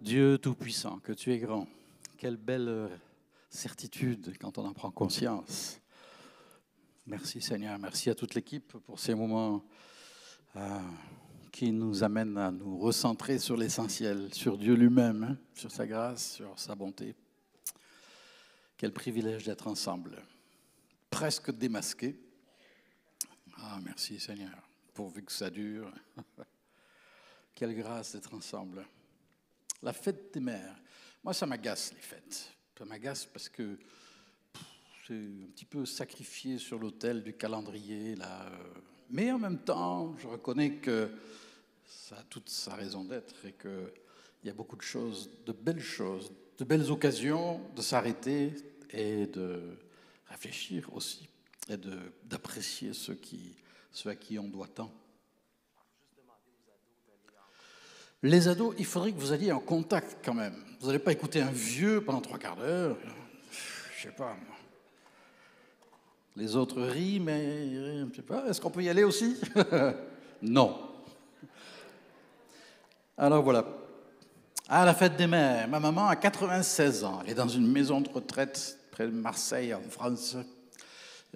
Dieu Tout-Puissant, que tu es grand. Quelle belle certitude quand on en prend conscience. Merci Seigneur, merci à toute l'équipe pour ces moments euh, qui nous amènent à nous recentrer sur l'essentiel, sur Dieu lui-même, hein, sur sa grâce, sur sa bonté. Quel privilège d'être ensemble, presque démasqué. Ah, merci Seigneur, pourvu que ça dure. Quelle grâce d'être ensemble. La fête des mères. Moi, ça m'agace, les fêtes. Ça m'agace parce que c'est un petit peu sacrifié sur l'autel du calendrier. Là. Mais en même temps, je reconnais que ça a toute sa raison d'être et qu'il y a beaucoup de choses, de belles choses, de belles occasions de s'arrêter et de réfléchir aussi et d'apprécier ceux, qui, ceux à qui on doit tant. Les ados, il faudrait que vous alliez en contact quand même. Vous n'allez pas écouter un vieux pendant trois quarts d'heure. Je sais pas. Les autres rient, mais je sais pas. Est-ce qu'on peut y aller aussi? Non. Alors voilà. À la fête des mères, ma maman a 96 ans. Elle est dans une maison de retraite près de Marseille, en France.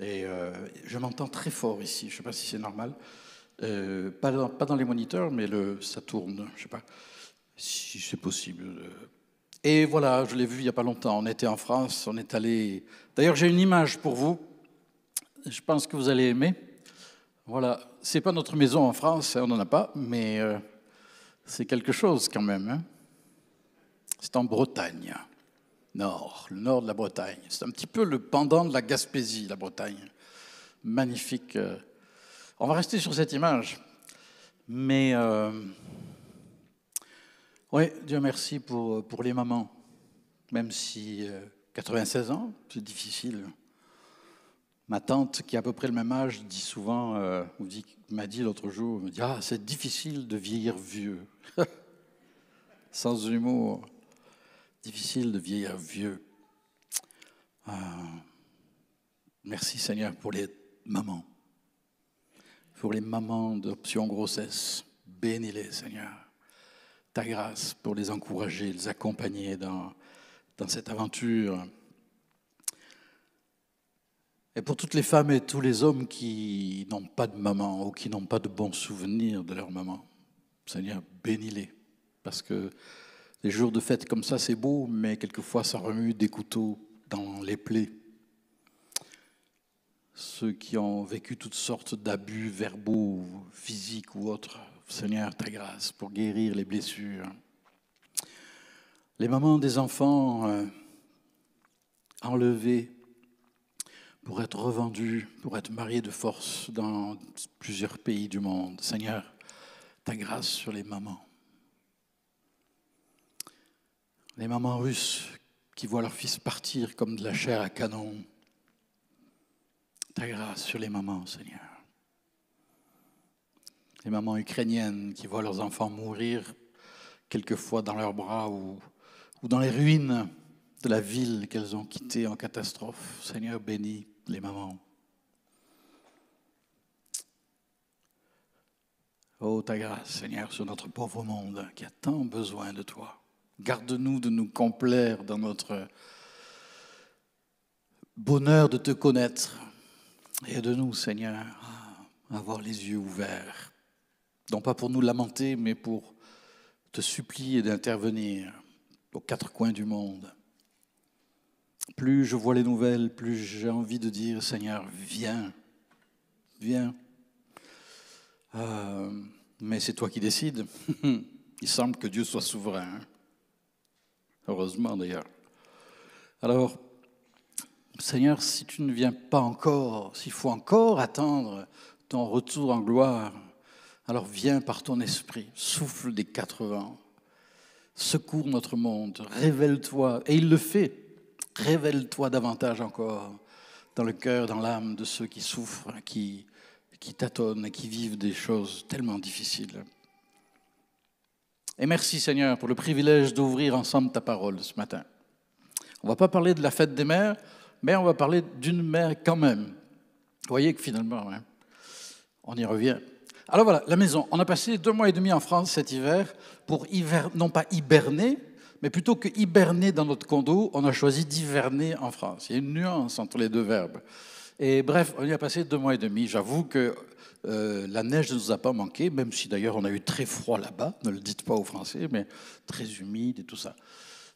Et euh, je m'entends très fort ici. Je ne sais pas si c'est normal. Euh, pas, dans, les moniteurs, mais ça tourne. Je ne sais pas si c'est possible. Et voilà, je l'ai vu il n'y a pas longtemps. On était en France, on est allé. D'ailleurs, j'ai une image pour vous. Je pense que vous allez aimer. Voilà, c'est pas notre maison en France, on n'en a pas, mais euh, c'est quelque chose quand même. Hein. C'est en Bretagne, nord, le nord de la Bretagne. C'est un petit peu le pendant de la Gaspésie, la Bretagne. Magnifique. Euh, on va rester sur cette image. Mais euh, oui, Dieu merci pour, les mamans. Même si 96 euh, ans, c'est difficile. Ma tante, qui a à peu près le même âge, dit souvent, euh, m'a dit l'autre jour, me dit, ah, c'est difficile de vieillir vieux. Sans humour. Difficile de vieillir vieux. merci Seigneur pour les mamans pour les mamans d'option grossesse. Bénis-les, Seigneur. Ta grâce pour les encourager, les accompagner dans, dans cette aventure. Et pour toutes les femmes et tous les hommes qui n'ont pas de maman ou qui n'ont pas de bons souvenirs de leur maman, Seigneur, bénis-les. Parce que les jours de fête comme ça, c'est beau, mais quelquefois ça remue des couteaux dans les plaies ceux qui ont vécu toutes sortes d'abus verbaux, physiques ou autres. Seigneur, ta grâce pour guérir les blessures. Les mamans des enfants euh, enlevés pour être revendus, pour être mariés de force dans plusieurs pays du monde. Seigneur, ta grâce sur les mamans. Les mamans russes qui voient leur fils partir comme de la chair à canon ta grâce sur les mamans, Seigneur. Les mamans ukrainiennes qui voient leurs enfants mourir quelquefois dans leurs bras ou, dans les ruines de la ville qu'elles ont quittée en catastrophe. Seigneur, bénis les mamans. Oh, ta grâce, Seigneur, sur notre pauvre monde qui a tant besoin de toi. Garde-nous de nous complaire dans notre bonheur de te connaître, Aide-nous, Seigneur, avoir les yeux ouverts, non pas pour nous lamenter, mais pour te supplier d'intervenir aux quatre coins du monde. Plus je vois les nouvelles, plus j'ai envie de dire, Seigneur, viens, viens. Euh, mais c'est toi qui décides. Il semble que Dieu soit souverain. Heureusement d'ailleurs. Alors, Seigneur, si tu ne viens pas encore, s'il faut encore attendre ton retour en gloire, alors viens par ton esprit, souffle des quatre vents, secours notre monde, révèle-toi, et il le fait, révèle-toi davantage encore dans le cœur, dans l'âme de ceux qui souffrent, qui, qui tâtonnent et qui vivent des choses tellement difficiles. Et merci Seigneur pour le privilège d'ouvrir ensemble ta parole ce matin. On ne va pas parler de la fête des mères, mais on va parler d'une mère quand même. Vous voyez que finalement, hein, on y revient. Alors voilà, la maison. On a passé deux mois et demi en France cet hiver pour hiver, non pas hiberner, Mais plutôt que hiberner dans notre condo, on a choisi d'hiverner en France. Il y a une nuance entre les deux verbes. Et bref, on y a passé deux mois et demi. J'avoue que euh, la neige ne nous a pas manqué, même si d'ailleurs on a eu très froid là-bas, ne le dites pas aux Français, mais très humide et tout ça.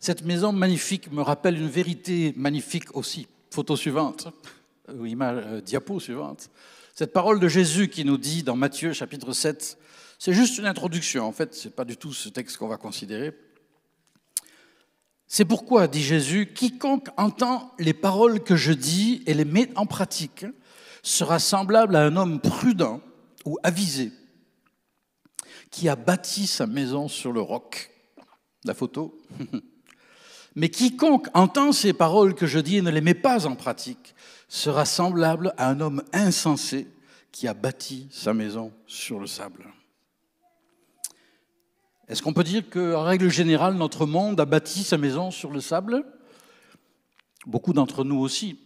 Cette maison magnifique me rappelle une vérité magnifique aussi. Photo suivante, ou image, euh, diapo suivante. Cette parole de Jésus qui nous dit dans Matthieu chapitre 7, c'est juste une introduction, en fait, ce n'est pas du tout ce texte qu'on va considérer. C'est pourquoi, dit Jésus, quiconque entend les paroles que je dis et les met en pratique sera semblable à un homme prudent ou avisé qui a bâti sa maison sur le roc. La photo. Mais quiconque entend ces paroles que je dis et ne les met pas en pratique sera semblable à un homme insensé qui a bâti sa maison sur le sable. Est-ce qu'on peut dire qu'en règle générale, notre monde a bâti sa maison sur le sable? Beaucoup d'entre nous aussi.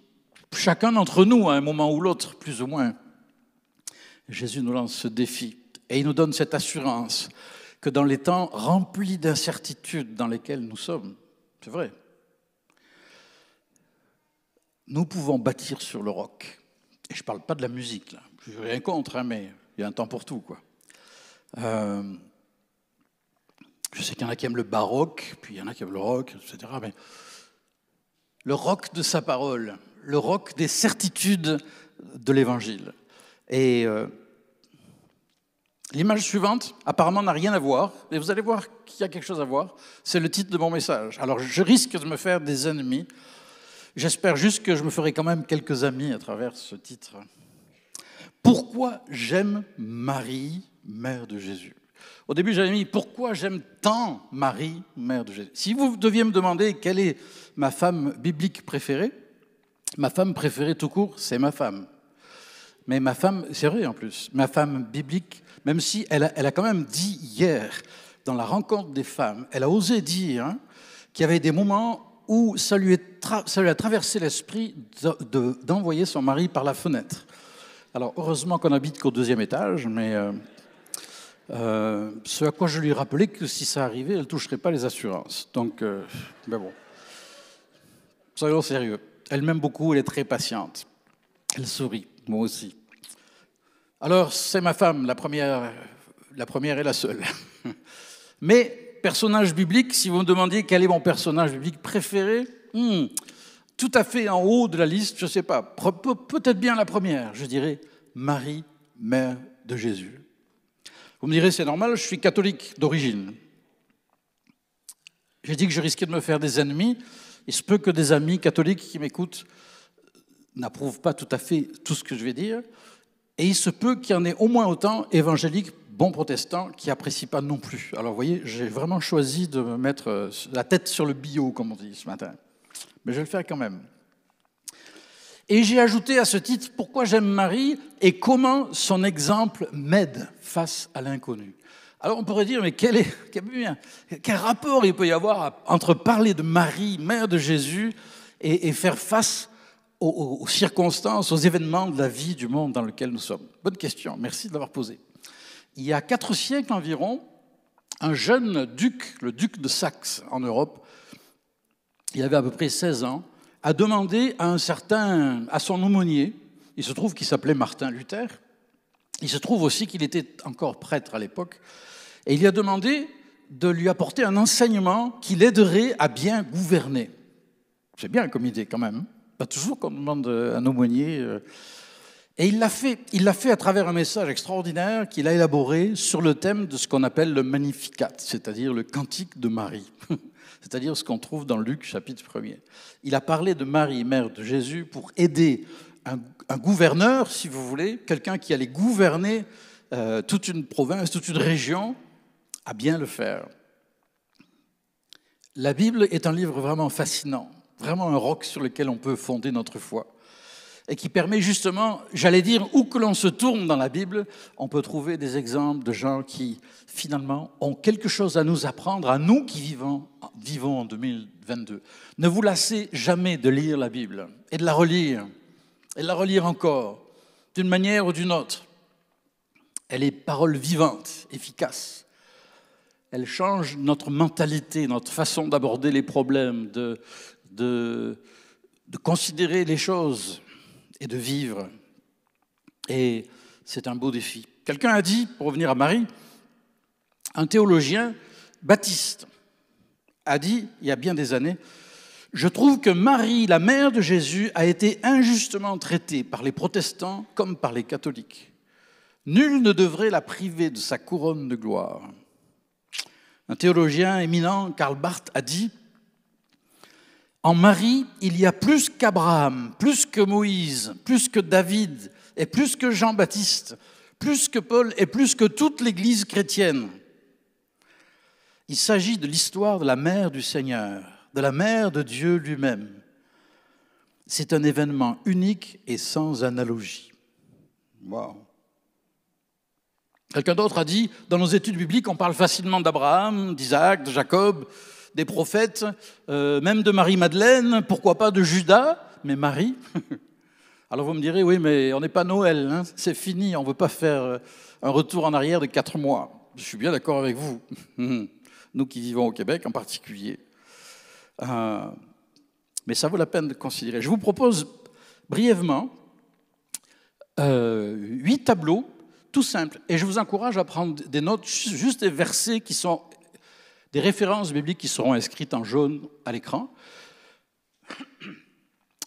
Chacun d'entre nous, à un moment ou l'autre, plus ou moins. Jésus nous lance ce défi et il nous donne cette assurance que dans les temps remplis d'incertitudes dans lesquels nous sommes, c'est vrai, nous pouvons bâtir sur le roc. Et je ne parle pas de la musique, là. je n'ai rien contre, hein, mais il y a un temps pour tout. Quoi. Euh, je sais qu'il y en a qui aiment le baroque, puis il y en a qui aiment le rock, etc. Mais le roc de sa parole, le roc des certitudes de l'évangile. Et euh, l'image suivante, apparemment, n'a rien à voir, et vous allez voir qu'il y a quelque chose à voir. C'est le titre de mon message. Alors, je risque de me faire des ennemis. J'espère juste que je me ferai quand même quelques amis à travers ce titre. Pourquoi j'aime Marie, mère de Jésus? Au début, j'avais mis pourquoi j'aime tant Marie, mère de Jésus? Si vous deviez me demander quelle est ma femme biblique préférée, Ma femme préférée tout court, c'est ma femme. Mais ma femme, c'est vrai en plus, ma femme biblique, même si elle a, quand même dit hier, dans la rencontre des femmes, elle a osé dire qu'il y avait des moments où ça lui, ça lui a traversé l'esprit d'envoyer son mari par la fenêtre. Alors heureusement qu'on habite qu'au deuxième étage, mais euh, euh, ce à quoi je lui rappelais que si ça arrivait, elle ne toucherait pas les assurances. Donc, euh, ben bon, soyons sérieux. Elle m'aime beaucoup, elle est très patiente. Elle sourit, moi aussi. Alors, c'est ma femme, la première, la première et la seule. Mais, personnage biblique, si vous me demandiez quel est mon personnage biblique préféré, hmm, tout à fait en haut de la liste, je ne sais pas, peut-être bien la première, je dirais Marie, mère de Jésus. Vous me direz, c'est normal, je suis catholique d'origine. J'ai dit que je risquais de me faire des ennemis. Il se peut que des amis catholiques qui m'écoutent n'approuvent pas tout à fait tout ce que je vais dire. Et il se peut qu'il y en ait au moins autant évangéliques, bons protestants, qui n'apprécient pas non plus. Alors vous voyez, j'ai vraiment choisi de me mettre euh, la tête sur le bio, comme on dit ce matin. Mais je vais le faire quand même. Et j'ai ajouté à ce titre pourquoi j'aime Marie et comment son exemple m'aide face à l'inconnu? Alors on pourrait dire, mais quel, rapport il peut y avoir entre parler de Marie, mère de Jésus, et, faire face aux, circonstances, aux événements de la vie du monde dans lequel nous sommes Bonne question, merci de l'avoir posée. Il y a quatre siècles environ, un jeune duc, le duc de Saxe en Europe, il avait à peu près 16 ans, a demandé à un certain, à son aumônier, il se trouve qu'il s'appelait Martin Luther, il se trouve aussi qu'il était encore prêtre à l'époque, et il lui a demandé de lui apporter un enseignement qui l'aiderait à bien gouverner. C'est bien comme idée quand même. Toujours qu'on demande un aumônier. Euh. Et il l'a fait. Il l'a fait à travers un message extraordinaire qu'il a élaboré sur le thème de ce qu'on appelle le Magnificat, c'est-à-dire le cantique de Marie, c'est-à-dire ce qu'on trouve dans Luc chapitre 1er. Il a parlé de Marie, mère de Jésus, pour aider un, un gouverneur, si vous voulez, quelqu'un qui allait gouverner euh, toute une province, toute une région, à bien le faire. La Bible est un livre vraiment fascinant, vraiment un roc sur lequel on peut fonder notre foi et qui permet justement, j'allais dire, où que l'on se tourne dans la Bible, on peut trouver des exemples de gens qui finalement ont quelque chose à nous apprendre, à nous qui vivons, vivons en 2022. Ne vous lassez jamais de lire la Bible et de la relire, et de la relire encore, d'une manière ou d'une autre. Elle est parole vivante, efficace. elle change notre mentalité, notre façon d'aborder les problèmes, de, de, considérer les choses et de vivre. Et c'est un beau défi. Quelqu'un a dit, pour revenir à Marie, un théologien, Baptiste, a dit, il y a bien des années, je trouve que Marie, la mère de Jésus, a été injustement traitée par les protestants comme par les catholiques. Nul ne devrait la priver de sa couronne de gloire. Un théologien éminent, Karl Barth, a dit En Marie, il y a plus qu'Abraham, plus que Moïse, plus que David, et plus que Jean-Baptiste, plus que Paul, et plus que toute l'Église chrétienne. Il s'agit de l'histoire de la mère du Seigneur, de la mère de Dieu lui-même. C'est un événement unique et sans analogie. Wow. Quelqu'un d'autre a dit, dans nos études bibliques, on parle facilement d'Abraham, d'Isaac, de Jacob, des prophètes, euh, même de Marie-Madeleine, pourquoi pas de Judas, mais Marie. Alors vous me direz, oui, mais on n'est pas Noël, hein, c'est fini, on ne veut pas faire euh, un retour en arrière de quatre mois. Je suis bien d'accord avec vous, nous qui vivons au Québec en particulier. Euh, mais ça vaut la peine de considérer. Je vous propose brièvement huit tableaux tout simple. Et je vous encourage à prendre des notes, juste des versets qui sont des références bibliques qui seront inscrites en jaune à l'écran.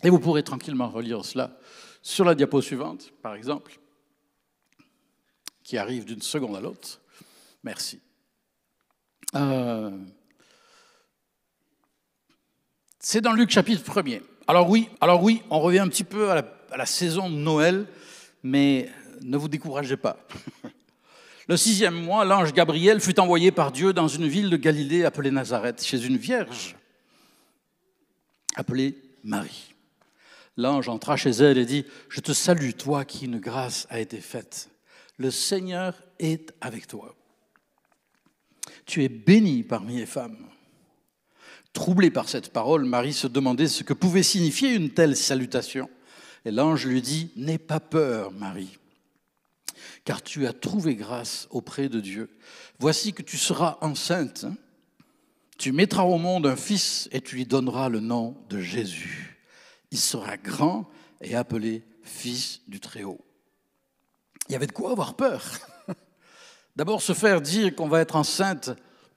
Et vous pourrez tranquillement relire cela sur la diapo suivante, par exemple, qui arrive d'une seconde à l'autre. Merci. Euh, c'est dans Luc chapitre 1er. Alors oui, alors oui, on revient un petit peu à la, à la saison de Noël, mais ne vous découragez pas. Le sixième mois, l'ange Gabriel fut envoyé par Dieu dans une ville de Galilée appelée Nazareth, chez une vierge appelée Marie. L'ange entra chez elle et dit, Je te salue, toi qui une grâce a été faite. Le Seigneur est avec toi. Tu es bénie parmi les femmes. Troublée par cette parole, Marie se demandait ce que pouvait signifier une telle salutation. Et l'ange lui dit, N'aie pas peur, Marie car tu as trouvé grâce auprès de Dieu. Voici que tu seras enceinte. Tu mettras au monde un fils et tu lui donneras le nom de Jésus. Il sera grand et appelé fils du Très-Haut. Il y avait de quoi avoir peur. D'abord se faire dire qu'on va être enceinte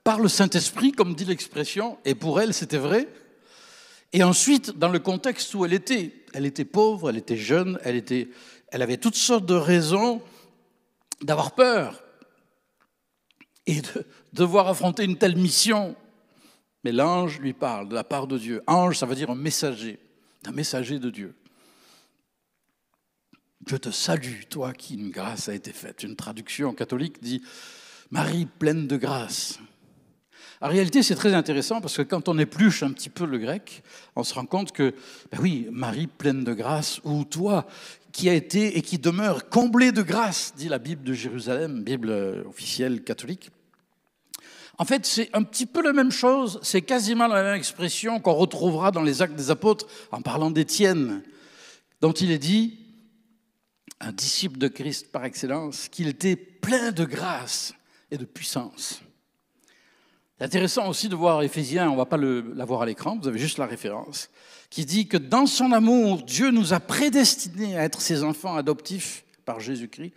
par le Saint-Esprit, comme dit l'expression, et pour elle c'était vrai. Et ensuite, dans le contexte où elle était, elle était pauvre, elle était jeune, elle, était, elle avait toutes sortes de raisons d'avoir peur et de devoir affronter une telle mission. Mais l'ange lui parle de la part de Dieu. Ange, ça veut dire un messager, un messager de Dieu. Je te salue, toi qui une grâce a été faite. Une traduction catholique dit Marie pleine de grâce. En réalité, c'est très intéressant parce que quand on épluche un petit peu le grec, on se rend compte que, ben oui, Marie pleine de grâce, ou toi qui a été et qui demeure comblé de grâce, dit la Bible de Jérusalem, Bible officielle catholique. En fait, c'est un petit peu la même chose, c'est quasiment la même expression qu'on retrouvera dans les actes des apôtres en parlant d'Étienne, dont il est dit, un disciple de Christ par excellence, qu'il était plein de grâce et de puissance. C'est intéressant aussi de voir Éphésiens, on ne va pas la voir à l'écran, vous avez juste la référence qui dit que dans son amour, Dieu nous a prédestinés à être ses enfants adoptifs par Jésus-Christ.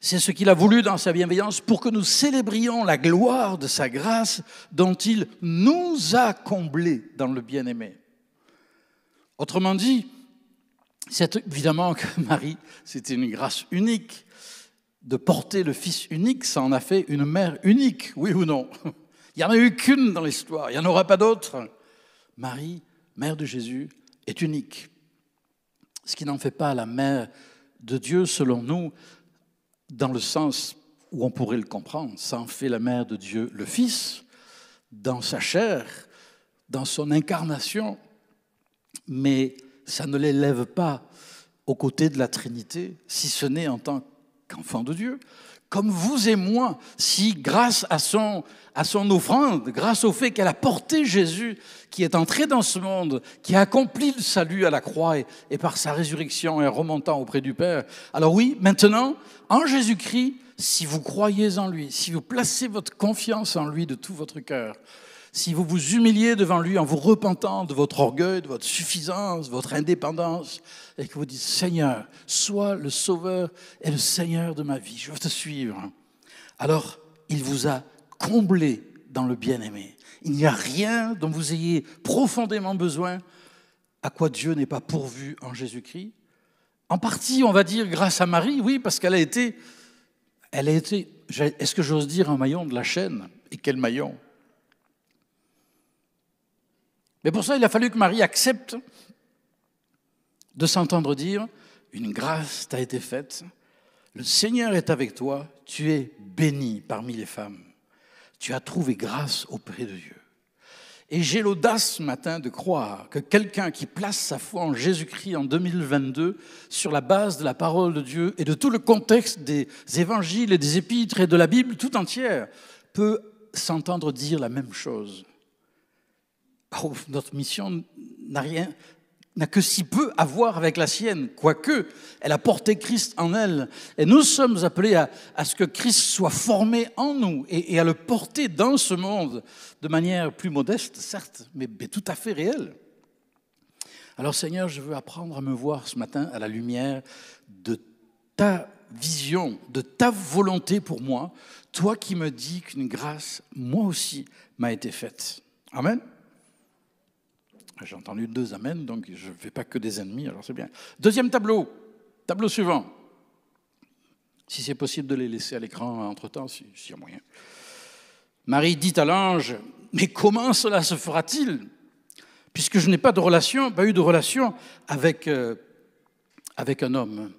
C'est ce qu'il a voulu dans sa bienveillance pour que nous célébrions la gloire de sa grâce dont il nous a comblés dans le bien-aimé. Autrement dit, c'est évidemment que Marie, c'était une grâce unique. De porter le Fils unique, ça en a fait une mère unique, oui ou non? Il n'y en a eu qu'une dans l'histoire, il n'y en aura pas d'autre. Marie mère de Jésus, est unique. Ce qui n'en fait pas la mère de Dieu, selon nous, dans le sens où on pourrait le comprendre. Ça en fait la mère de Dieu, le Fils, dans sa chair, dans son incarnation, mais ça ne l'élève pas aux côtés de la Trinité, si ce n'est en tant qu'enfant de Dieu comme vous et moi, si grâce à son, à son offrande, grâce au fait qu'elle a porté Jésus, qui est entré dans ce monde, qui a accompli le salut à la croix et, et par sa résurrection et remontant auprès du Père. Alors oui, maintenant, en Jésus-Christ, si vous croyez en lui, si vous placez votre confiance en lui de tout votre cœur, si vous vous humiliez devant lui en vous repentant de votre orgueil, de votre suffisance, de votre indépendance, et que vous dites, Seigneur, sois le sauveur et le Seigneur de ma vie, je veux te suivre, alors il vous a comblé dans le bien-aimé. Il n'y a rien dont vous ayez profondément besoin à quoi Dieu n'est pas pourvu en Jésus-Christ. En partie, on va dire grâce à Marie, oui, parce qu'elle a été, elle a été, est-ce que j'ose dire un maillon de la chaîne? Et quel maillon? Mais pour ça, il a fallu que Marie accepte de s'entendre dire, une grâce t'a été faite, le Seigneur est avec toi, tu es béni parmi les femmes, tu as trouvé grâce auprès de Dieu. Et j'ai l'audace ce matin de croire que quelqu'un qui place sa foi en Jésus-Christ en 2022 sur la base de la parole de Dieu et de tout le contexte des évangiles et des épîtres et de la Bible tout entière peut s'entendre dire la même chose. Oh, notre mission n'a rien, n'a que si peu à voir avec la sienne, quoique elle a porté Christ en elle. Et nous sommes appelés à, ce que Christ soit formé en nous et, à le porter dans ce monde de manière plus modeste, certes, mais, mais tout à fait réelle. Alors Seigneur, je veux apprendre à me voir ce matin à la lumière de ta vision, de ta volonté pour moi, toi qui me dis qu'une grâce, moi aussi, m'a été faite. Amen. J'ai entendu deux amens, donc je ne fais pas que des ennemis, alors c'est bien. Deuxième tableau, tableau suivant. Si c'est possible de les laisser à l'écran entre-temps, s'il y a moyen. Marie dit à l'ange, mais comment cela se fera-t-il? Puisque je n'ai pas de relation, pas eu de relation avec, euh, avec un homme.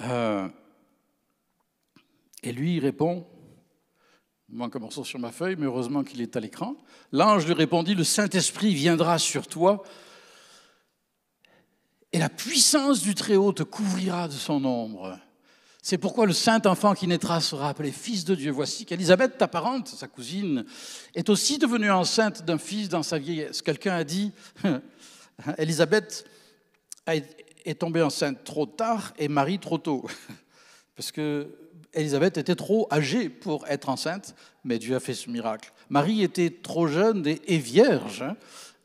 Euh, et lui, répond, manque un sur ma feuille, mais heureusement qu'il est à l'écran. L'ange lui répondit, le Saint-Esprit viendra sur toi et la puissance du Très-Haut te couvrira de son ombre. C'est pourquoi le saint enfant qui naîtra sera appelé fils de Dieu. Voici qu'Élisabeth, ta parente, sa cousine, est aussi devenue enceinte d'un fils dans sa vieillesse. Quelqu'un a dit, Élisabeth est tombée enceinte trop tard et Marie trop tôt. Parce que Élisabeth était trop âgée pour être enceinte, mais Dieu a fait ce miracle. Marie était trop jeune et, vierge. Hein.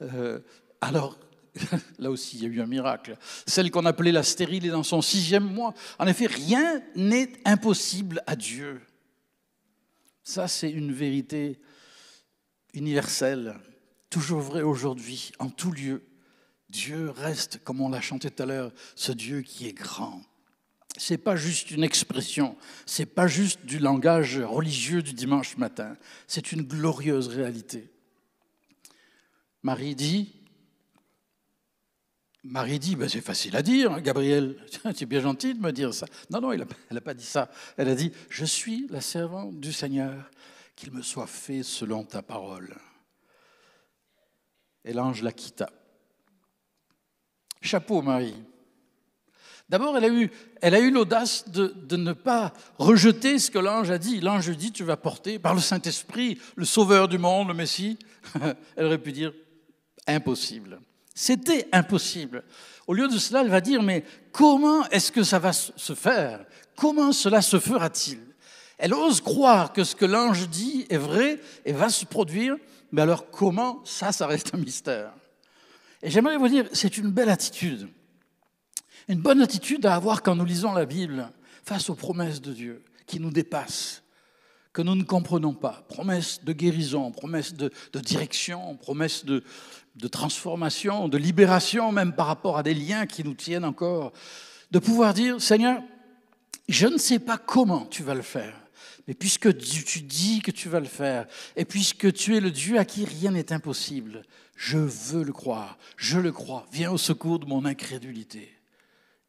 Euh, alors, là aussi, il y a eu un miracle. Celle qu'on appelait la stérile est dans son sixième mois. En effet, rien n'est impossible à Dieu. Ça, c'est une vérité universelle, toujours vraie aujourd'hui, en tout lieu. Dieu reste, comme on l'a chanté tout à l'heure, ce Dieu qui est grand c'est pas juste une expression, c'est pas juste du langage religieux du dimanche matin, c'est une glorieuse réalité. Marie dit, Marie dit, ben c'est facile à dire, Gabriel, tu es bien gentil de me dire ça. Non, non, elle n'a pas dit ça. Elle a dit, je suis la servante du Seigneur, qu'il me soit fait selon ta parole. Et l'ange la quitta. Chapeau, Marie. D'abord, elle a eu, elle a eu l'audace de, ne pas rejeter ce que l'ange a dit. L'ange dit, tu vas porter par le Saint-Esprit le Sauveur du monde, le Messie. elle aurait pu dire, impossible. C'était impossible. Au lieu de cela, elle va dire, mais comment est-ce que ça va se faire? Comment cela se fera-t-il? Elle ose croire que ce que l'ange dit est vrai et va se produire, mais alors comment Ça, ça reste un mystère? Et j'aimerais vous dire, c'est une belle attitude une bonne attitude à avoir quand nous lisons la Bible face aux promesses de Dieu qui nous dépassent, que nous ne comprenons pas. Promesses de guérison, promesses de, direction, promesses de, de transformation, de libération, même par rapport à des liens qui nous tiennent encore. De pouvoir dire, Seigneur, je ne sais pas comment tu vas le faire, mais puisque tu dis que tu vas le faire, et puisque tu es le Dieu à qui rien n'est impossible, je veux le croire, je le crois. Viens au secours de mon incrédulité.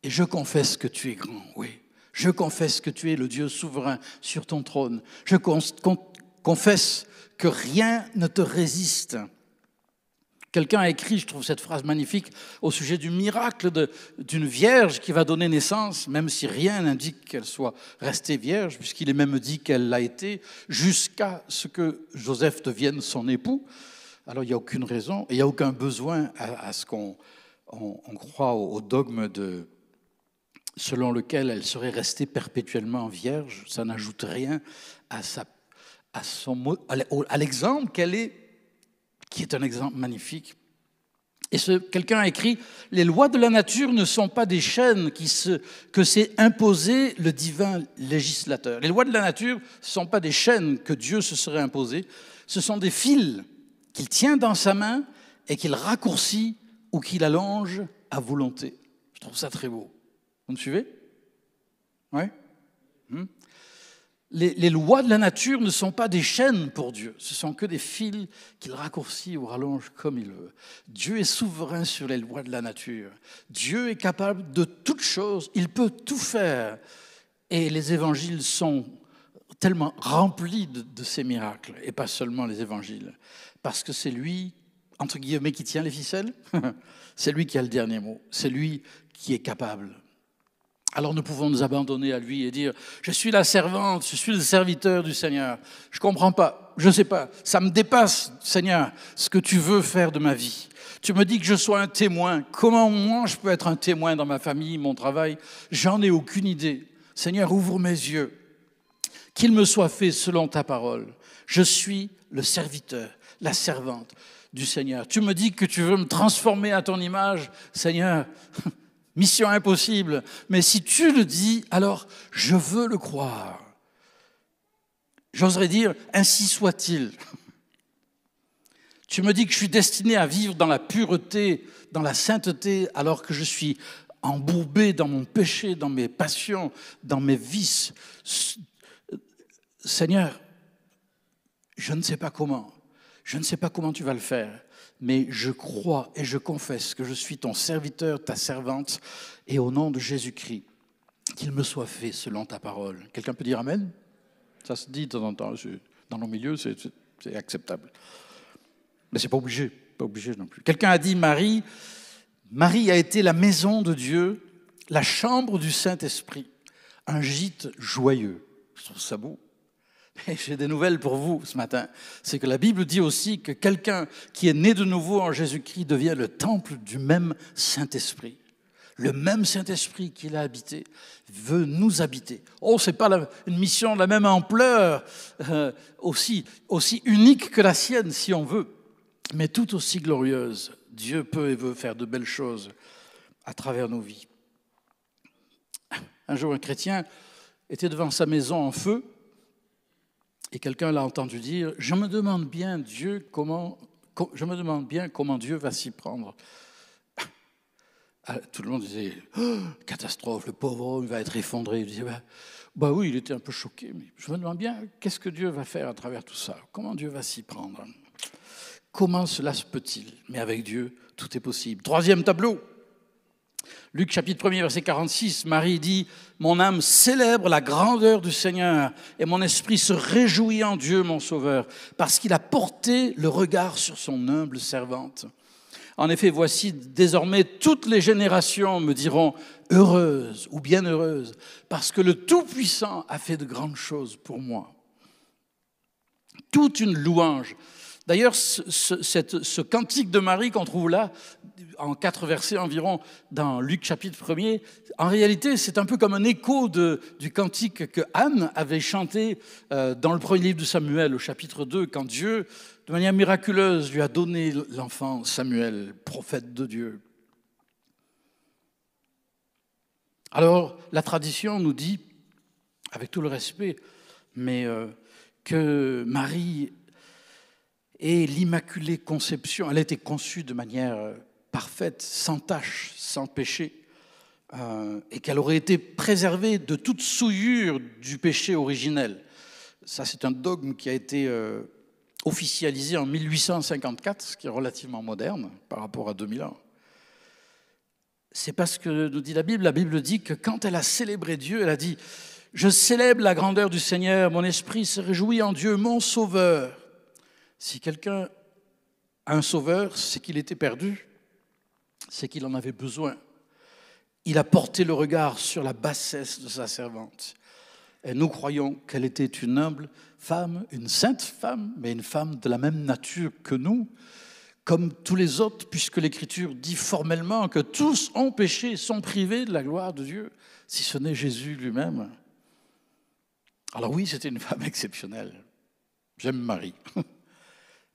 Et je confesse que tu es grand, oui. Je confesse que tu es le Dieu souverain sur ton trône. Je confesse que rien ne te résiste. Quelqu'un a écrit, je trouve cette phrase magnifique, au sujet du miracle d'une vierge qui va donner naissance, même si rien n'indique qu'elle soit restée vierge, puisqu'il est même dit qu'elle l'a été, jusqu'à ce que Joseph devienne son époux. Alors il n'y a aucune raison, il n'y a aucun besoin à, ce qu'on on, croit au dogme de, selon lequel elle serait restée perpétuellement vierge. Ça n'ajoute rien à, à, son, à l'exemple qu'elle est, qui est un exemple magnifique. Et ce, quelqu'un a écrit, les lois de la nature ne sont pas des chaînes que s'est imposé le divin législateur. Les lois de la nature ne sont pas des chaînes que Dieu se serait imposées, ce sont des fils qu'il tient dans sa main et qu'il raccourcit ou qu'il allonge à volonté. Je trouve ça très beau. Vous me suivez? Oui hmm? les, lois de la nature ne sont pas des chaînes pour Dieu, ce sont que des fils qu'il raccourcit ou rallonge comme il veut. Dieu est souverain sur les lois de la nature. Dieu est capable de toutes choses, il peut tout faire. Et les évangiles sont tellement remplis de, de ces miracles, et pas seulement les évangiles, parce que c'est lui, entre guillemets, qui tient les ficelles, c'est lui qui a le dernier mot, c'est lui qui est capable alors nous pouvons nous abandonner à lui et dire, je suis la servante, je suis le serviteur du Seigneur. Je ne comprends pas, je ne sais pas, ça me dépasse, Seigneur, ce que tu veux faire de ma vie. Tu me dis que je sois un témoin. Comment moi je peux être un témoin dans ma famille, mon travail? J'en ai aucune idée. Seigneur, ouvre mes yeux. Qu'il me soit fait selon ta parole. Je suis le serviteur, la servante du Seigneur. Tu me dis que tu veux me transformer à ton image. Seigneur, mission impossible. Mais si tu le dis, alors je veux le croire. J'oserais dire, ainsi soit-il. Tu me dis que je suis destiné à vivre dans la pureté, dans la sainteté, alors que je suis embourbé dans mon péché, dans mes passions, dans mes vices. Seigneur, je ne sais pas comment. Je ne sais pas comment tu vas le faire mais je crois et je confesse que je suis ton serviteur, ta servante, et au nom de Jésus-Christ, qu'il me soit fait selon ta parole. Quelqu'un peut dire Amen? Ça se dit de temps en temps. Dans nos milieux, c'est acceptable. Mais c'est pas obligé, pas obligé non plus. Quelqu'un a dit Marie, Marie a été la maison de Dieu, la chambre du Saint-Esprit, un gîte joyeux. Je trouve ça beau. J'ai des nouvelles pour vous ce matin. C'est que la Bible dit aussi que quelqu'un qui est né de nouveau en Jésus-Christ devient le temple du même Saint-Esprit. Le même Saint-Esprit qu'il a habité veut nous habiter. Oh, c'est pas une mission de la même ampleur, euh, aussi, aussi unique que la sienne, si on veut, mais tout aussi glorieuse. Dieu peut et veut faire de belles choses à travers nos vies. Un jour, un chrétien était devant sa maison en feu et quelqu'un l'a entendu dire, je me demande bien Dieu comment, Dieu va s'y prendre. Ah, tout le monde disait, oh, catastrophe, le pauvre homme va être effondré. Il disait, bah, bah, oui, il était un peu choqué, mais je me demande bien qu'est-ce que Dieu va faire à travers tout ça? Comment Dieu va s'y prendre? Comment cela se peut-il? Mais avec Dieu, tout est possible. Troisième tableau. Luc chapitre 1 verset 46, Marie dit, Mon âme célèbre la grandeur du Seigneur et mon esprit se réjouit en Dieu mon Sauveur, parce qu'il a porté le regard sur son humble servante. En effet, voici désormais toutes les générations me diront heureuse ou bienheureuse, parce que le Tout-Puissant a fait de grandes choses pour moi. Toute une louange D'ailleurs, ce, cantique de Marie qu'on trouve là, en quatre versets environ, dans Luc chapitre 1 en réalité, c'est un peu comme un écho du cantique que Anne avait chanté euh, dans le premier livre de Samuel, au chapitre 2, quand Dieu, de manière miraculeuse, lui a donné l'enfant Samuel, prophète de Dieu. Alors, la tradition nous dit, avec tout le respect, mais euh, que Marie et l'Immaculée Conception, elle a été conçue de manière euh, parfaite, sans tache, sans péché, euh, et qu'elle aurait été préservée de toute souillure du péché originel. Ça, c'est un dogme qui a été euh, officialisé en 1854, ce qui est relativement moderne par rapport à 2000 ans. C'est parce que nous dit la Bible, la Bible dit que quand elle a célébré Dieu, elle a dit, je célèbre la grandeur du Seigneur, mon esprit se réjouit en Dieu, mon Sauveur. Si quelqu'un a un sauveur, c'est qu'il était perdu, c'est qu'il en avait besoin. Il a porté le regard sur la bassesse de sa servante. Et nous croyons qu'elle était une humble femme, une sainte femme, mais une femme de la même nature que nous, comme tous les autres, puisque l'Écriture dit formellement que tous ont péché, sont privés de la gloire de Dieu, si ce n'est Jésus lui-même. Alors oui, c'était une femme exceptionnelle. J'aime Marie.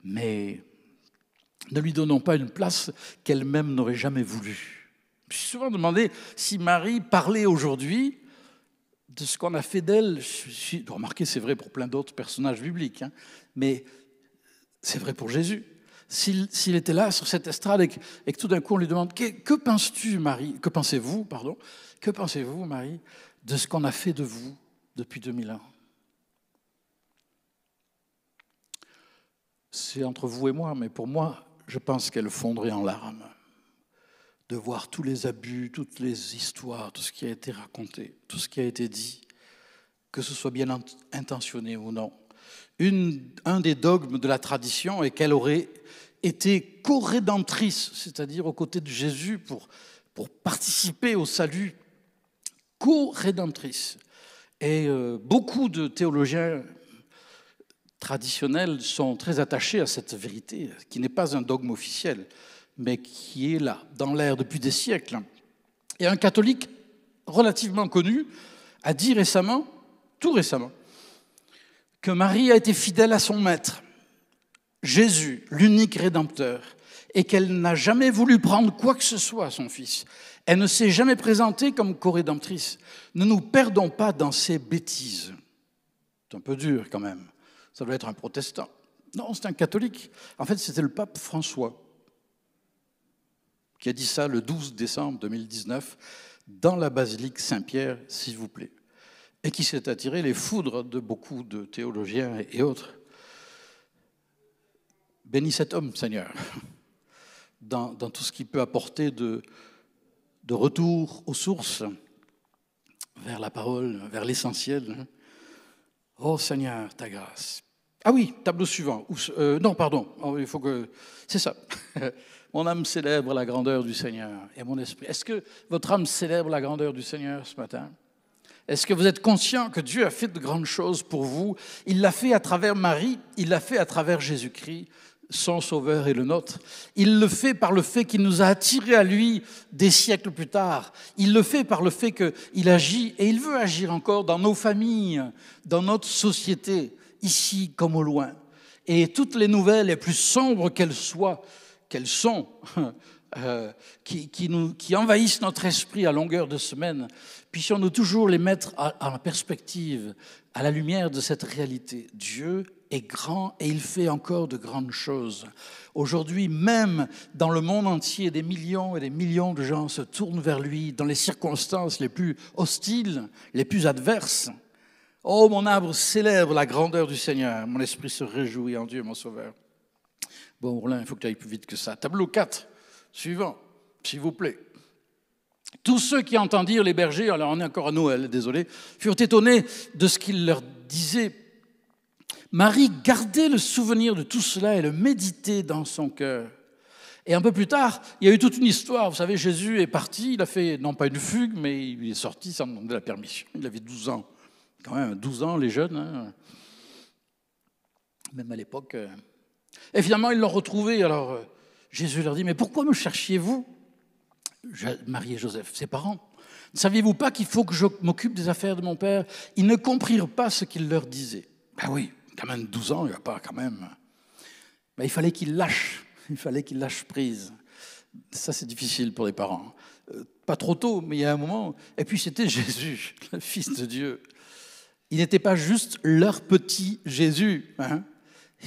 Mais ne lui donnons pas une place qu'elle-même n'aurait jamais voulu. Je suis souvent demandé si Marie parlait aujourd'hui de ce qu'on a fait d'elle. Remarquez, c'est vrai pour plein d'autres personnages bibliques, hein, mais c'est vrai pour Jésus. S'il était là sur cette estrade et que, tout d'un coup on lui demande Que, que penses-tu, Marie Que pensez-vous, pardon Que pensez-vous, Marie, de ce qu'on a fait de vous depuis 2000 ans? C'est entre vous et moi, mais pour moi, je pense qu'elle fondrait en larmes de voir tous les abus, toutes les histoires, tout ce qui a été raconté, tout ce qui a été dit, que ce soit bien intentionné ou non. Un des dogmes de la tradition est qu'elle aurait été co-rédemptrice, c'est-à-dire aux côtés de Jésus pour, pour participer au salut, co-rédemptrice. Et euh, beaucoup de théologiens traditionnels sont très attachés à cette vérité, qui n'est pas un dogme officiel, mais qui est là, dans l'air depuis des siècles. Et un catholique relativement connu a dit récemment, tout récemment, que Marie a été fidèle à son maître, Jésus, l'unique rédempteur, et qu'elle n'a jamais voulu prendre quoi que ce soit à son fils. Elle ne s'est jamais présentée comme co-rédemptrice. Ne nous perdons pas dans ces bêtises. C'est un peu dur quand même. Ça doit être un protestant. Non, c'est un catholique. En fait, c'était le pape François qui a dit ça le 12 décembre 2019 dans la basilique Saint-Pierre, s'il vous plaît, et qui s'est attiré les foudres de beaucoup de théologiens et autres. Bénis cet homme, Seigneur, dans, tout ce qui peut apporter de retour aux sources, vers la parole, vers l'essentiel. Oh Seigneur, ta grâce. Ah oui, tableau suivant. Euh, non, pardon, oh, il faut que. C'est ça. Mon âme célèbre la grandeur du Seigneur et mon esprit. Est-ce que votre âme célèbre la grandeur du Seigneur ce matin? Est-ce que vous êtes conscient que Dieu a fait de grandes choses pour vous? Il l'a fait à travers Marie, il l'a fait à travers Jésus-Christ, son Sauveur et le nôtre. Il le fait par le fait qu'il nous a attirés à lui des siècles plus tard. Il le fait par le fait qu'il agit et il veut agir encore dans nos familles, dans notre société ici comme au loin. Et toutes les nouvelles, les plus sombres qu'elles soient, qu'elles sont, euh, qui, nous, qui envahissent notre esprit à longueur de semaine, puissions-nous toujours les mettre en perspective, à la lumière de cette réalité. Dieu est grand et il fait encore de grandes choses. Aujourd'hui, même dans le monde entier, des millions et des millions de gens se tournent vers lui dans les circonstances les plus hostiles, les plus adverses. Oh, mon arbre célèbre la grandeur du Seigneur. Mon esprit se réjouit en Dieu, mon Sauveur. Bon, Roland, il faut que tu ailles plus vite que ça. Tableau 4, suivant, s'il vous plaît. Tous ceux qui entendirent les bergers, alors on est encore à Noël, désolé, furent étonnés de ce qu'il leur disait. Marie gardait le souvenir de tout cela et le méditait dans son cœur. Et un peu plus tard, il y a eu toute une histoire. Vous savez, Jésus est parti, il a fait non pas une fugue, mais il est sorti sans demander la permission. Il avait 12 ans quand même 12 ans, les jeunes, hein. même à l'époque. Euh. Et finalement, ils l'ont retrouvé. Alors, euh, Jésus leur dit, mais pourquoi me cherchiez-vous? Marie et Joseph, ses parents. Ne saviez-vous pas qu'il faut que je m'occupe des affaires de mon père? Ils ne comprirent pas ce qu'il leur disait. Ben oui, quand même 12 ans, il n'y a pas quand même. Ben, il fallait qu'il lâche, il fallait qu'il lâche prise. Ça, c'est difficile pour les parents. Euh, pas trop tôt, mais il y a un moment. Et puis c'était Jésus, le Fils de Dieu. Il n'était pas juste leur petit Jésus. Hein.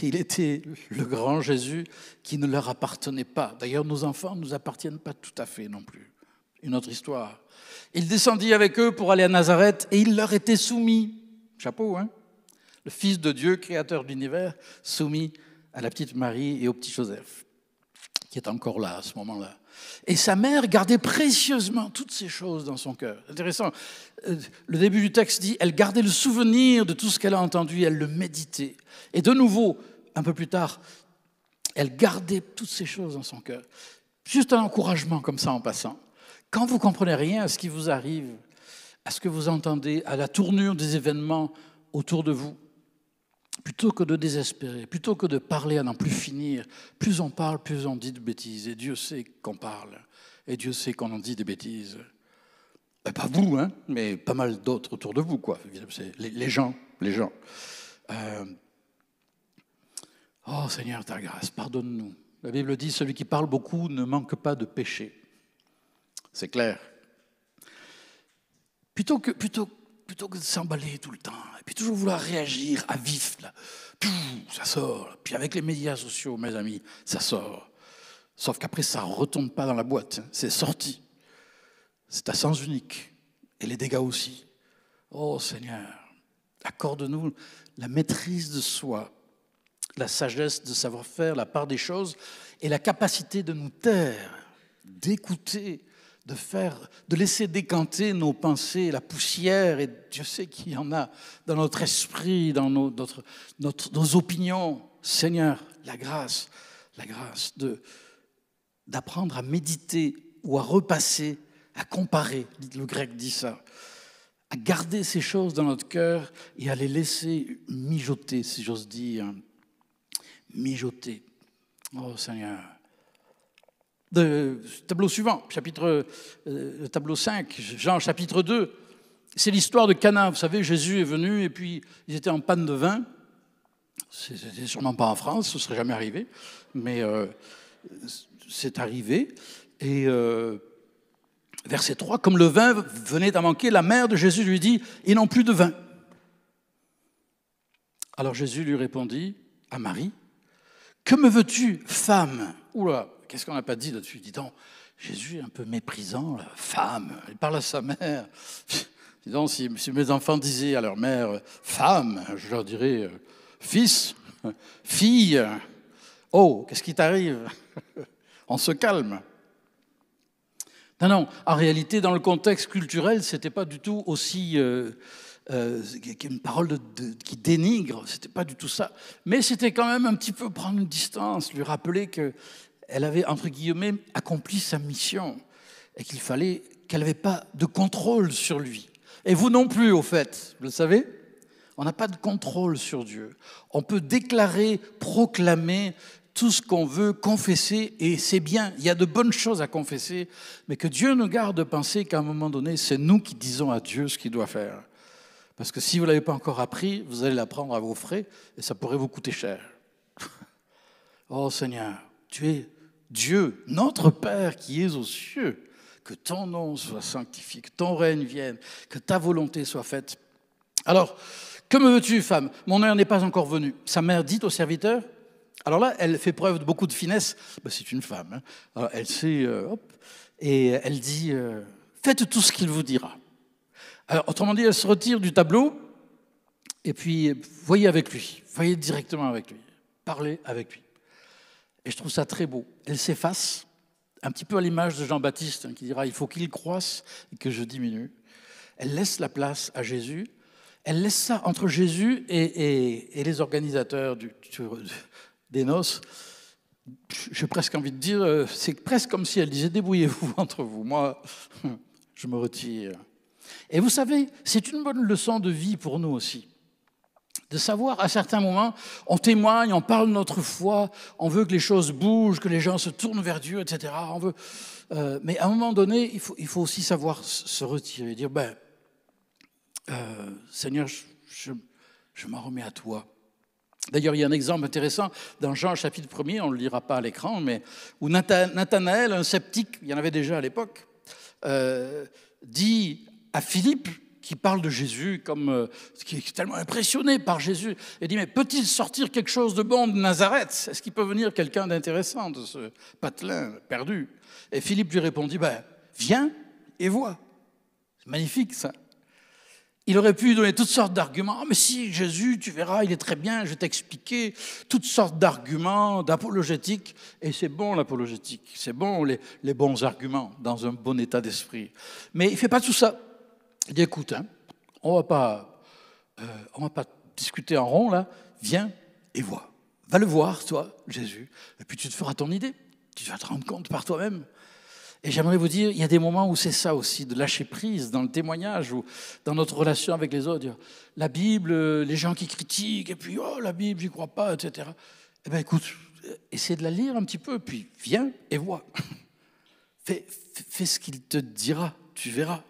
il était le grand Jésus qui ne leur appartenait pas. D'ailleurs, nos enfants ne nous appartiennent pas tout à fait non plus. Une autre histoire. Il descendit avec eux pour aller à Nazareth et il leur était soumis. Chapeau, hein Le Fils de Dieu, créateur de l'univers, soumis à la petite Marie et au petit Joseph, qui est encore là à ce moment-là. Et sa mère gardait précieusement toutes ces choses dans son cœur. Intéressant. Euh, le début du texte dit, elle gardait le souvenir de tout ce qu'elle a entendu, elle le méditait. Et de nouveau, un peu plus tard, elle gardait toutes ces choses dans son cœur. Juste un encouragement comme ça en passant. Quand vous comprenez rien à ce qui vous arrive, à ce que vous entendez, à la tournure des événements autour de vous, Plutôt que de désespérer, plutôt que de parler à n'en plus finir, plus on parle, plus on dit de bêtises. Et Dieu sait qu'on parle. Et Dieu sait qu'on en dit des bêtises. Ben, pas vous, hein, mais pas mal d'autres autour de vous, quoi. Les, les gens, les gens. Euh, oh Seigneur, ta grâce, pardonne-nous. La Bible dit, celui qui parle beaucoup ne manque pas de péché. C'est clair. Plutôt que, plutôt, plutôt que de s'emballer tout le temps, et puis toujours vouloir réagir à vif, là, ça sort. Puis avec les médias sociaux, mes amis, ça sort. Sauf qu'après, ça ne retombe pas dans la boîte. C'est sorti. C'est à sens unique. Et les dégâts aussi. Oh Seigneur, accorde-nous la maîtrise de soi, la sagesse de savoir faire la part des choses et la capacité de nous taire, d'écouter, de faire, de laisser décanter nos pensées, la poussière, et Dieu sait qu'il y en a dans notre esprit, dans nos, notre, nos opinions. Seigneur, la grâce, la grâce de, d'apprendre à méditer ou à repasser, à comparer, le grec dit ça, à garder ces choses dans notre cœur et à les laisser mijoter, si j'ose dire. Mijoter. Oh Seigneur. Le tableau suivant, chapitre, euh, tableau 5, Jean chapitre 2. C'est l'histoire de Cana. Vous savez, Jésus est venu et puis ils étaient en panne de vin. C'était sûrement pas en France, ce serait jamais arrivé, mais euh, c'est arrivé. Et euh, verset 3, comme le vin venait à manquer, la mère de Jésus lui dit, ils n'ont plus de vin. Alors Jésus lui répondit à Marie, que me veux-tu, femme? Oula, qu'est-ce qu'on n'a pas dit là-dessus? Dis donc, Jésus est un peu méprisant, la femme, il parle à sa mère. Dis donc, si, mes enfants disaient à leur mère, femme, je leur dirais, fils, fille, oh, qu'est-ce qui t'arrive? On se calme. Non, non, en réalité, dans le contexte culturel, ce n'était pas du tout aussi... Euh, euh, une parole qui dénigre, c'était pas du tout ça. Mais c'était quand même un petit peu prendre une distance, lui rappeler que elle avait, entre guillemets, accompli sa mission et qu'il fallait qu'elle n'avait pas de contrôle sur lui. Et vous non plus, au fait, vous le savez On n'a pas de contrôle sur Dieu. On peut déclarer, proclamer tout ce qu'on veut, confesser, et c'est bien, il y a de bonnes choses à confesser, mais que Dieu nous garde de penser qu'à un moment donné, c'est nous qui disons à Dieu ce qu'il doit faire. Parce que si vous ne l'avez pas encore appris, vous allez l'apprendre à vos frais, et ça pourrait vous coûter cher. oh Seigneur, tu es Dieu, notre Père qui es aux cieux, que ton nom soit sanctifié, que ton règne vienne, que ta volonté soit faite. Alors, que me veux-tu, femme? Mon heure n'est pas encore venue. Sa mère dit au serviteur, alors là, elle fait preuve de beaucoup de finesse, ben, c'est une femme, hein. elle sait, euh, et elle dit, euh, faites tout ce qu'il vous dira. Alors, autrement dit, elle se retire du tableau, et puis voyez avec lui, voyez directement avec lui, parlez avec lui. Et je trouve ça très beau. Elle s'efface, un petit peu à l'image de Jean-Baptiste, hein, qui dira Il faut qu'il croisse et que je diminue. Elle laisse la place à Jésus. Elle laisse ça entre Jésus et, les organisateurs des noces. J'ai presque envie de dire, euh, c'est presque comme si elle disait Débrouillez-vous entre vous. Moi, je me retire. Et vous savez, c'est une bonne leçon de vie pour nous aussi de savoir à certains moments, on témoigne, on parle de notre foi, on veut que les choses bougent, que les gens se tournent vers Dieu, etc. On veut, euh, mais à un moment donné, il faut, aussi savoir se retirer, dire, ben, euh, Seigneur, je, je, m'en remets à toi. D'ailleurs, il y a un exemple intéressant dans Jean chapitre 1er, on ne le lira pas à l'écran, mais où Nathanaël, un sceptique, il y en avait déjà à l'époque, euh, dit à Philippe, qui parle de Jésus comme euh, qui est tellement impressionné par Jésus et dit mais peut-il sortir quelque chose de bon de Nazareth? Est-ce qu'il peut venir quelqu'un d'intéressant de ce patelin perdu? Et Philippe lui répondit ben viens et vois. C'est magnifique ça. Il aurait pu donner toutes sortes d'arguments. Ah, mais si, Jésus, tu verras, il est très bien, je vais t'expliquer toutes sortes d'arguments, d'apologétique. Et c'est bon l'apologétique, c'est bon les, les, bons arguments dans un bon état d'esprit. Mais il ne fait pas tout ça. Il dit, écoute, hein, on ne euh, va pas discuter en rond là, viens et vois. Va le voir, toi, Jésus, et puis tu te feras ton idée. Tu vas te rendre compte par toi-même. Et j'aimerais vous dire, il y a des moments où c'est ça aussi, de lâcher prise dans le témoignage ou dans notre relation avec les autres. La Bible, les gens qui critiquent, et puis, oh, la Bible, j'y crois pas, etc. Eh bien, écoute, essaie de la lire un petit peu, puis viens et vois. Fais, fais ce qu'il te dira, tu verras.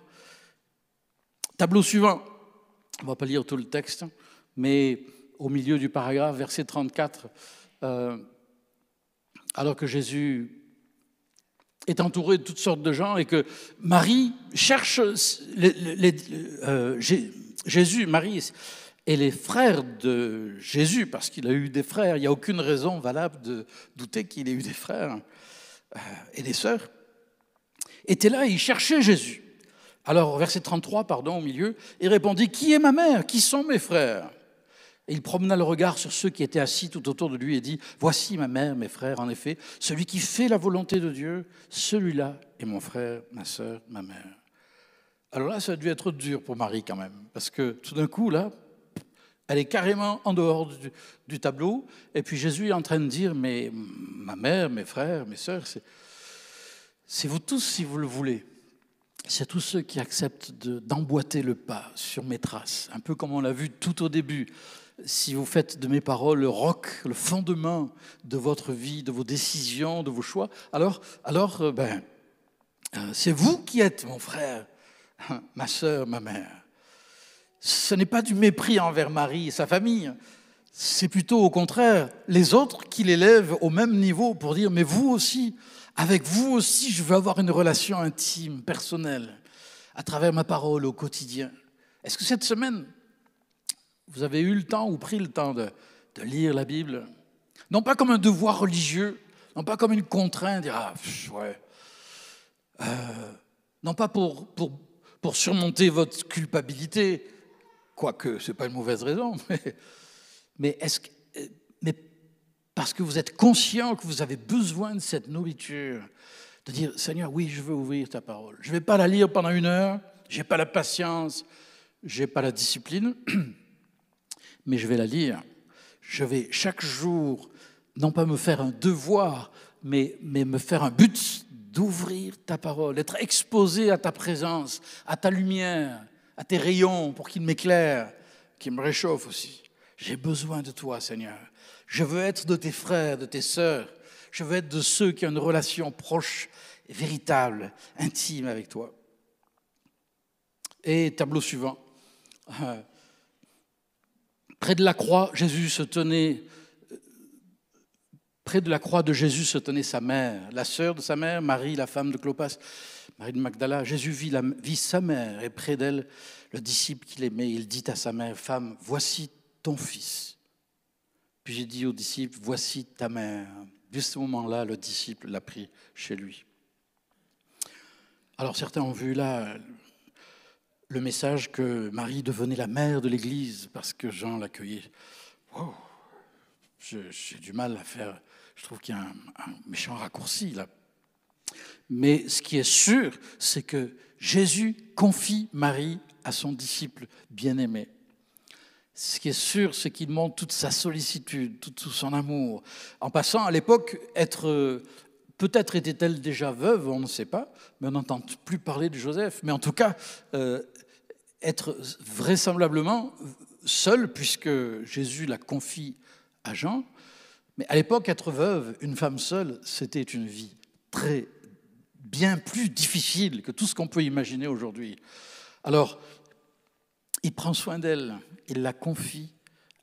Tableau suivant. On ne va pas lire tout le texte, mais au milieu du paragraphe, verset 34, euh, alors que Jésus est entouré de toutes sortes de gens et que Marie cherche euh, Jésus, Marie et les frères de Jésus, parce qu'il a eu des frères, il n'y a aucune raison valable de douter qu'il ait eu des frères euh, et des sœurs, étaient là et ils cherchaient Jésus. Alors, verset 33, pardon, au milieu, il répondit, Qui est ma mère? Qui sont mes frères? Et il promena le regard sur ceux qui étaient assis tout autour de lui et dit, Voici ma mère, mes frères, en effet, celui qui fait la volonté de Dieu, celui-là est mon frère, ma sœur, ma mère. Alors là, ça a dû être dur pour Marie quand même, parce que tout d'un coup, là, elle est carrément en dehors du, tableau, et puis Jésus est en train de dire, mais ma mère, mes frères, mes sœurs, c'est vous tous si vous le voulez. C'est tous ceux qui acceptent d'emboîter le pas sur mes traces, un peu comme on l'a vu tout au début. Si vous faites de mes paroles le roc, le fondement de votre vie, de vos décisions, de vos choix, alors, alors euh, ben, euh, c'est vous qui êtes mon frère, ma sœur, ma mère. Ce n'est pas du mépris envers Marie et sa famille, c'est plutôt au contraire les autres qui l'élèvent au même niveau pour dire, mais vous aussi, avec vous aussi, je veux avoir une relation intime, personnelle, à travers ma parole au quotidien. Est-ce que cette semaine, vous avez eu le temps ou pris le temps de, lire la Bible? Non pas comme un devoir religieux, non pas comme une contrainte, dire ah, ouais. Euh, non pas pour, surmonter votre culpabilité, quoique ce n'est pas une mauvaise raison, mais, est-ce parce que vous êtes conscient que vous avez besoin de cette nourriture, de dire Seigneur, oui, je veux ouvrir ta parole. Je ne vais pas la lire pendant une heure, je n'ai pas la patience, je n'ai pas la discipline. mais je vais la lire. Je vais chaque jour, non pas me faire un devoir, mais, me faire un but d'ouvrir ta parole, d'être exposé à ta présence, à ta lumière, à tes rayons pour qu'ils m'éclairent, qu'ils me réchauffent aussi. J'ai besoin de toi, Seigneur. Je veux être de tes frères, de tes sœurs. Je veux être de ceux qui ont une relation proche, véritable, intime avec toi. Et tableau suivant. Euh, Près de la croix, Jésus se tenait, près de la croix de Jésus se tenait sa mère, la sœur de sa mère, Marie, la femme de Clopas, Marie de Magdala. Jésus vit, vit sa mère et près d'elle le disciple qu'il aimait. Il dit à sa mère, femme, voici ton fils. J'ai dit au disciple, voici ta mère. Dès ce moment-là, le disciple l'a pris chez lui. Alors certains ont vu là le message que Marie devenait la mère de l'Église parce que Jean l'accueillait. J'ai du mal à faire, je trouve qu'il y a un, méchant raccourci là. Mais ce qui est sûr, c'est que Jésus confie Marie à son disciple bien-aimé. Ce qui est sûr, c'est qu'il montre toute sa sollicitude, tout son amour. En passant, à l'époque, être Peut-être était-elle déjà veuve, on ne sait pas, mais on n'entend plus parler de Joseph. Mais en tout cas, euh, être vraisemblablement seule, puisque Jésus la confie à Jean. Mais à l'époque, être veuve, une femme seule, c'était une vie très bien plus difficile que tout ce qu'on peut imaginer aujourd'hui. Alors, il prend soin d'elle, il la confie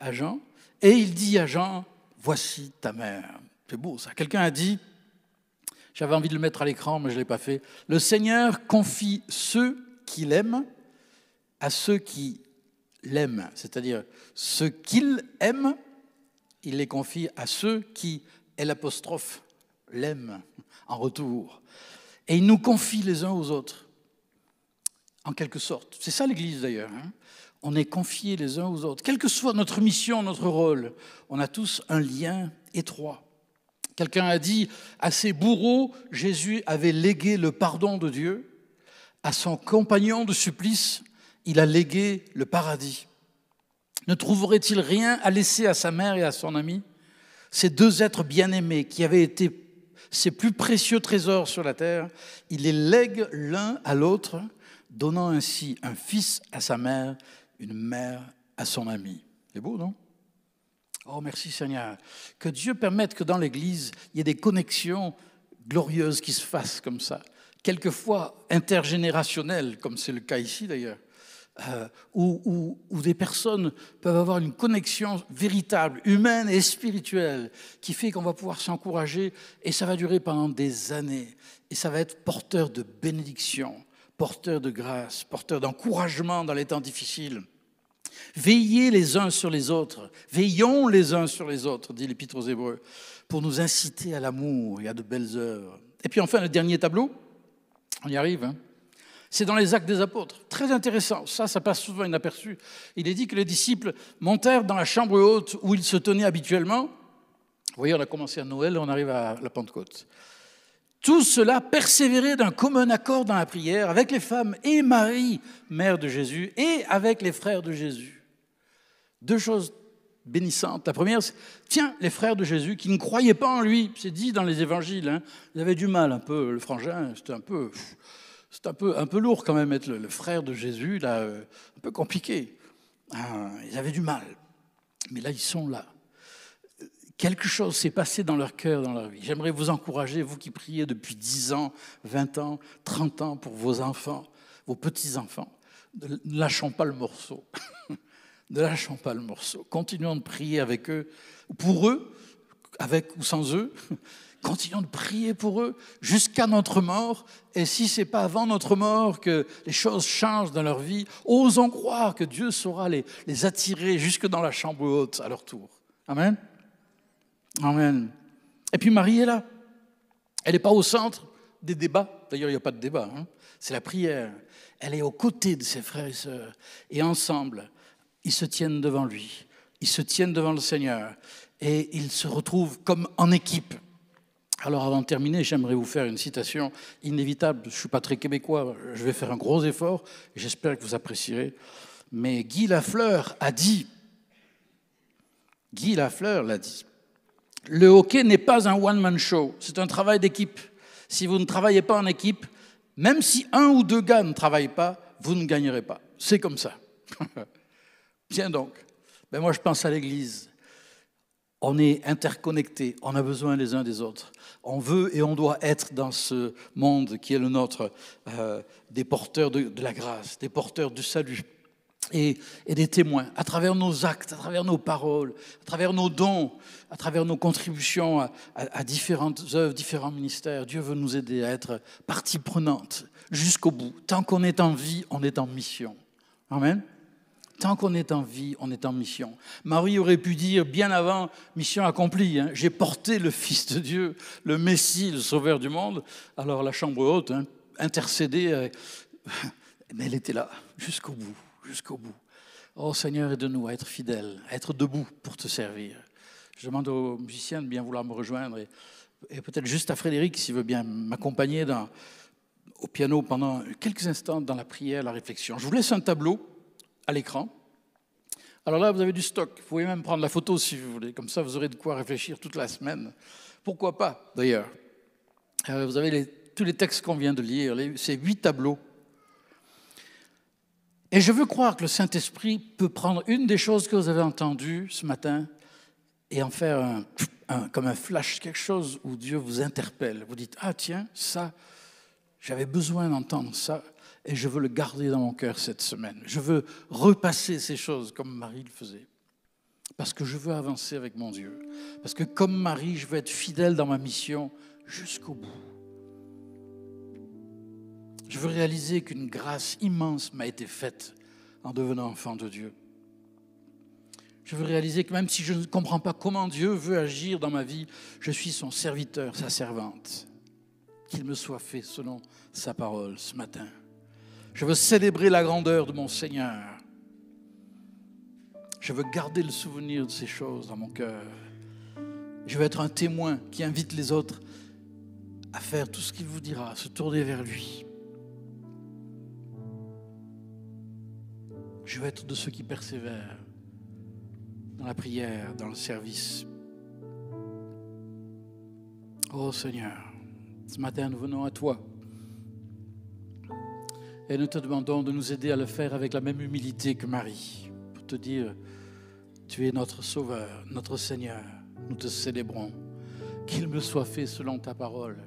à Jean, et il dit à Jean, voici ta mère. C'est beau ça. Quelqu'un a dit, j'avais envie de le mettre à l'écran, mais je ne l'ai pas fait. Le Seigneur confie ceux qu'il aime à ceux qui l'aiment, c'est-à-dire ceux qu'il aime, il les confie à ceux qui, et l'apostrophe, l'aiment en retour. Et il nous confie les uns aux autres, en quelque sorte. C'est ça l'Église d'ailleurs. Hein. On est confiés les uns aux autres. Quelle que soit notre mission, notre rôle, on a tous un lien étroit. Quelqu'un a dit, à ses bourreaux, Jésus avait légué le pardon de Dieu, à son compagnon de supplice, il a légué le paradis. Ne trouverait-il rien à laisser à sa mère et à son ami? Ces deux êtres bien-aimés qui avaient été ses plus précieux trésors sur la terre, il les lègue l'un à l'autre, donnant ainsi un fils à sa mère, une mère à son ami. C'est beau, non? Oh, merci Seigneur. Que Dieu permette que dans l'Église, il y ait des connexions glorieuses qui se fassent comme ça. Quelquefois intergénérationnelles, comme c'est le cas ici d'ailleurs. Euh, où, des personnes peuvent avoir une connexion véritable, humaine et spirituelle, qui fait qu'on va pouvoir s'encourager, et ça va durer pendant des années, et ça va être porteur de bénédiction, porteur de grâce, porteur d'encouragement dans les temps difficiles. Veillez les uns sur les autres, veillons les uns sur les autres, dit l'Épître aux Hébreux, pour nous inciter à l'amour et à de belles œuvres. Et puis enfin, le dernier tableau, on y arrive, hein c'est dans les actes des apôtres. Très intéressant. Ça, ça passe souvent inaperçu. Il est dit que les disciples montèrent dans la chambre haute où ils se tenaient habituellement. Vous voyez, on a commencé à Noël, on arrive à la Pentecôte. Tout cela persévérait d'un commun accord dans la prière avec les femmes et Marie, mère de Jésus, et avec les frères de Jésus. Deux choses bénissantes. La première, c'est, tiens, les frères de Jésus qui ne croyaient pas en lui, c'est dit dans les évangiles, hein, ils avaient du mal un peu, le frangin, c'était un peu... Un peu, un peu lourd quand même être le, frère de Jésus, euh, un peu compliqué. Ah, ils avaient du mal. Mais là, ils sont là. Quelque chose s'est passé dans leur cœur, dans leur vie. J'aimerais vous encourager, vous qui priez depuis 10 ans, 20 ans, 30 ans pour vos enfants, vos petits-enfants. Ne lâchons pas le morceau. ne lâchons pas le morceau. Continuons de prier avec eux, pour eux, avec ou sans eux, Continuons de prier pour eux jusqu'à notre mort. Et si ce n'est pas avant notre mort que les choses changent dans leur vie, osons croire que Dieu saura les, les attirer jusque dans la chambre haute à leur tour. Amen. Amen. Et puis Marie est là. Elle n'est pas au centre des débats. D'ailleurs, il n'y a pas de débat. Hein. C'est la prière. Elle est aux côtés de ses frères et sœurs. Et ensemble, ils se tiennent devant lui. Ils se tiennent devant le Seigneur. Et ils se retrouvent comme en équipe. Alors avant de terminer, j'aimerais vous faire une citation inévitable. Je ne suis pas très québécois, je vais faire un gros effort, j'espère que vous apprécierez. Mais Guy Lafleur a dit, Guy Lafleur l'a dit, le hockey n'est pas un one-man show, c'est un travail d'équipe. Si vous ne travaillez pas en équipe, même si un ou deux gars ne travaillent pas, vous ne gagnerez pas. C'est comme ça. Bien donc, ben moi je pense à l'Église on est interconnectés, on a besoin les uns des autres. On veut et on doit être dans ce monde qui est le nôtre, euh, des porteurs de, la grâce, des porteurs du salut et, des témoins, à travers nos actes, à travers nos paroles, à travers nos dons, à travers nos contributions à, différentes œuvres, différents ministères. Dieu veut nous aider à être partie prenante jusqu'au bout. Tant qu'on est en vie, on est en mission. Amen. Tant qu'on est en vie, on est en mission. Marie aurait pu dire bien avant, mission accomplie, hein, j'ai porté le Fils de Dieu, le Messie, le Sauveur du monde. Alors la chambre haute, hein, euh, mais elle était là, jusqu'au bout, jusqu'au bout. Oh Seigneur, aide-nous à être fidèles, à être debout pour te servir. Je demande aux musiciens de bien vouloir me rejoindre et, peut-être juste à Frédéric s'il veut bien m'accompagner au piano pendant quelques instants dans la prière, la réflexion. Je vous laisse un tableau à l'écran. Alors là, vous avez du stock. Vous pouvez même prendre la photo si vous voulez. Comme ça, vous aurez de quoi réfléchir toute la semaine. Pourquoi pas, d'ailleurs euh, Vous avez tous les textes qu'on vient de lire, ces huit tableaux. Et je veux croire que le Saint-Esprit peut prendre une des choses que vous avez entendues ce matin et en faire comme un flash, quelque chose où Dieu vous interpelle. Vous dites, ah tiens, ça, j'avais besoin d'entendre ça et je veux le garder dans mon cœur cette semaine. Je veux repasser ces choses comme Marie le faisait. Parce que je veux avancer avec mon Dieu. Parce que comme Marie, je veux être fidèle dans ma mission jusqu'au bout. Je veux réaliser qu'une grâce immense m'a été faite en devenant enfant de Dieu. Je veux réaliser que même si je ne comprends pas comment Dieu veut agir dans ma vie, je suis son serviteur, sa servante. Qu'il me soit fait selon sa parole ce matin. Je veux célébrer la grandeur de mon Seigneur. Je veux garder le souvenir de ces choses dans mon cœur. Je veux être un témoin qui invite les autres à faire tout ce qu'il vous dira, à se tourner vers lui. Je veux être de ceux qui persévèrent dans la prière, dans le service. Oh Seigneur, ce matin nous venons à toi et nous te demandons de nous aider à le faire avec la même humilité que Marie, pour te dire, tu es notre Sauveur, notre Seigneur, nous te célébrons, qu'il me soit fait selon ta parole,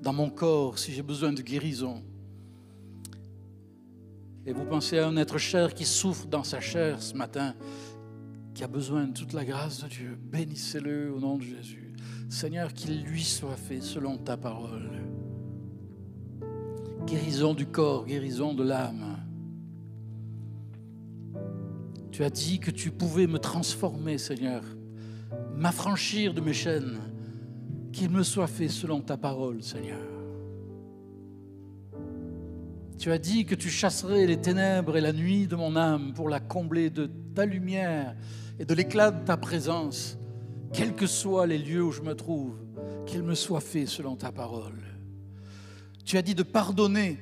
dans mon corps si j'ai besoin de guérison. Et vous pensez à un être cher qui souffre dans sa chair ce matin, qui a besoin de toute la grâce de Dieu. Bénissez-le au nom de Jésus. Seigneur, qu'il lui soit fait selon ta parole. Guérison du corps, guérison de l'âme. Tu as dit que tu pouvais me transformer, Seigneur, m'affranchir de mes chaînes, qu'il me soit fait selon ta parole, Seigneur. Tu as dit que tu chasserais les ténèbres et la nuit de mon âme pour la combler de ta lumière et de l'éclat de ta présence quels que soient les lieux où je me trouve, qu'il me soit fait selon ta parole. Tu as dit de pardonner.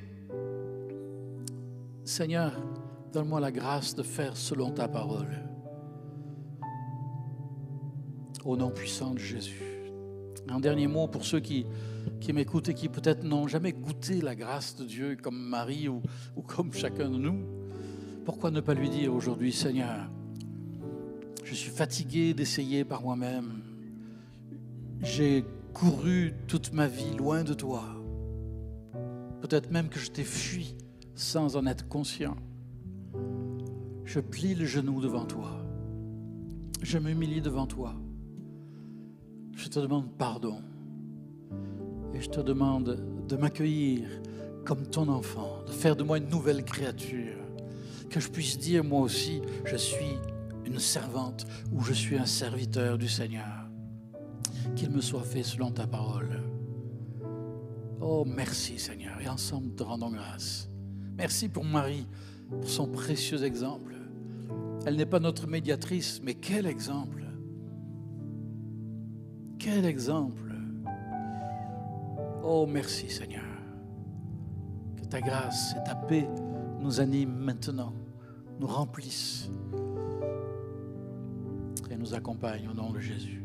Seigneur, donne-moi la grâce de faire selon ta parole. Au nom puissant de Jésus. Un dernier mot pour ceux qui, m'écoutent et qui peut-être n'ont jamais goûté la grâce de Dieu comme Marie ou, ou comme chacun de nous. Pourquoi ne pas lui dire aujourd'hui, Seigneur, je suis fatigué d'essayer par moi-même. J'ai couru toute ma vie loin de toi. Peut-être même que je t'ai fui sans en être conscient. Je plie le genou devant toi. Je m'humilie devant toi. Je te demande pardon. Et je te demande de m'accueillir comme ton enfant, de faire de moi une nouvelle créature. Que je puisse dire moi aussi, je suis une servante ou je suis un serviteur du Seigneur. Qu'il me soit fait selon ta parole. Oh, merci Seigneur. Et ensemble, te rendons grâce. Merci pour Marie, pour son précieux exemple. Elle n'est pas notre médiatrice, mais quel exemple. Quel exemple. Oh, merci Seigneur. Que ta grâce et ta paix nous animent maintenant, nous remplissent nous accompagne au nom de Jésus.